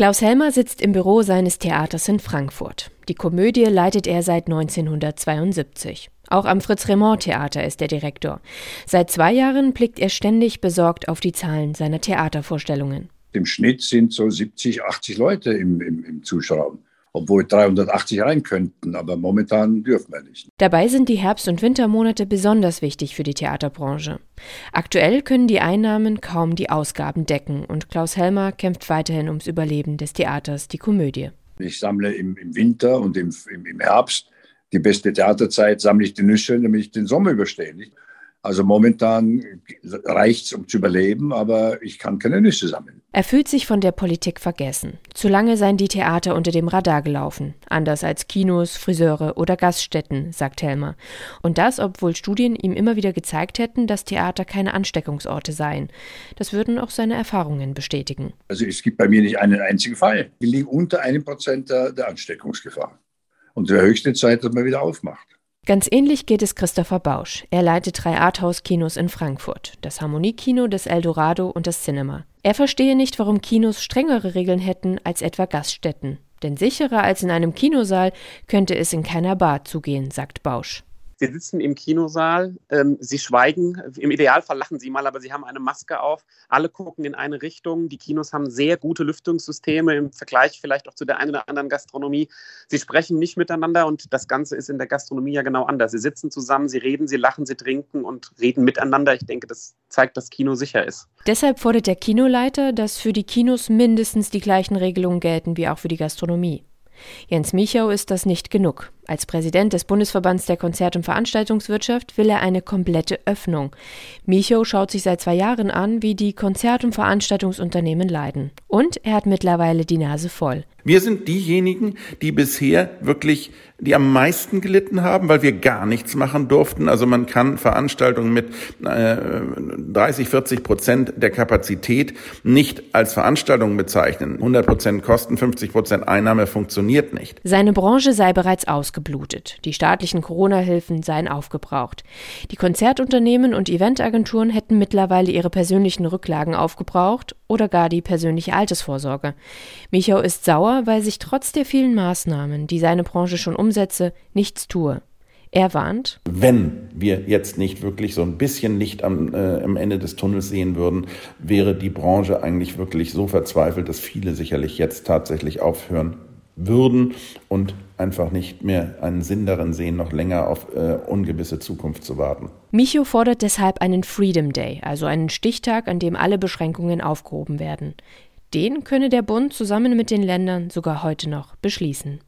Klaus Helmer sitzt im Büro seines Theaters in Frankfurt. Die Komödie leitet er seit 1972. Auch am Fritz-Remond-Theater ist er Direktor. Seit zwei Jahren blickt er ständig besorgt auf die Zahlen seiner Theatervorstellungen. Im Schnitt sind so 70, 80 Leute im, im, im Zuschauer obwohl 380 rein könnten, aber momentan dürfen wir nicht. Dabei sind die Herbst- und Wintermonate besonders wichtig für die Theaterbranche. Aktuell können die Einnahmen kaum die Ausgaben decken und Klaus Helmer kämpft weiterhin ums Überleben des Theaters, die Komödie. Ich sammle im, im Winter und im, im, im Herbst die beste Theaterzeit, sammle ich die Nüsse, damit ich den Sommer überstehe. Nicht? Also momentan reicht es, um zu überleben, aber ich kann keine Nüsse sammeln. Er fühlt sich von der Politik vergessen. Zu lange seien die Theater unter dem Radar gelaufen, anders als Kinos, Friseure oder Gaststätten, sagt Helmer. Und das, obwohl Studien ihm immer wieder gezeigt hätten, dass Theater keine Ansteckungsorte seien. Das würden auch seine Erfahrungen bestätigen. Also es gibt bei mir nicht einen einzigen Fall. Wir liegen unter einem Prozent der, Ansteckungsgefahr. Und die höchste Zeit, dass man wieder aufmacht. Ganz ähnlich geht es Christopher Bausch. Er leitet drei Arthouse-Kinos in Frankfurt, das Harmoniekino, das Eldorado und das Cinema. Er verstehe nicht, warum Kinos strengere Regeln hätten als etwa Gaststätten. Denn sicherer als in einem Kinosaal könnte es in keiner Bar zugehen, sagt Bausch. Sie sitzen im Kinosaal, ähm, Sie schweigen, im Idealfall lachen Sie mal, aber Sie haben eine Maske auf. Alle gucken in eine Richtung. Die Kinos haben sehr gute Lüftungssysteme im Vergleich vielleicht auch zu der einen oder anderen Gastronomie. Sie sprechen nicht miteinander und das Ganze ist in der Gastronomie ja genau anders. Sie sitzen zusammen, Sie reden, Sie lachen, Sie trinken und reden miteinander. Ich denke, das zeigt, dass Kino sicher ist. Deshalb fordert der Kinoleiter, dass für die Kinos mindestens die gleichen Regelungen gelten wie auch für die Gastronomie. Jens Michau ist das nicht genug. Als Präsident des Bundesverbands der Konzert- und Veranstaltungswirtschaft will er eine komplette Öffnung. Michau schaut sich seit zwei Jahren an, wie die Konzert- und Veranstaltungsunternehmen leiden. Und er hat mittlerweile die Nase voll. Wir sind diejenigen, die bisher wirklich die am meisten gelitten haben, weil wir gar nichts machen durften. Also man kann Veranstaltungen mit äh, 30, 40 Prozent der Kapazität nicht als Veranstaltungen bezeichnen. 100 Prozent Kosten, 50 Prozent Einnahme funktioniert nicht. Seine Branche sei bereits ausgeblutet. Die staatlichen Corona-Hilfen seien aufgebraucht. Die Konzertunternehmen und Eventagenturen hätten mittlerweile ihre persönlichen Rücklagen aufgebraucht oder gar die persönliche Altersvorsorge. Michau ist sauer, weil sich trotz der vielen Maßnahmen, die seine Branche schon umsetze, nichts tue. Er warnt, wenn wir jetzt nicht wirklich so ein bisschen Licht am, äh, am Ende des Tunnels sehen würden, wäre die Branche eigentlich wirklich so verzweifelt, dass viele sicherlich jetzt tatsächlich aufhören würden und einfach nicht mehr einen Sinn darin sehen, noch länger auf äh, ungewisse Zukunft zu warten. Micho fordert deshalb einen Freedom Day, also einen Stichtag, an dem alle Beschränkungen aufgehoben werden. Den könne der Bund zusammen mit den Ländern sogar heute noch beschließen.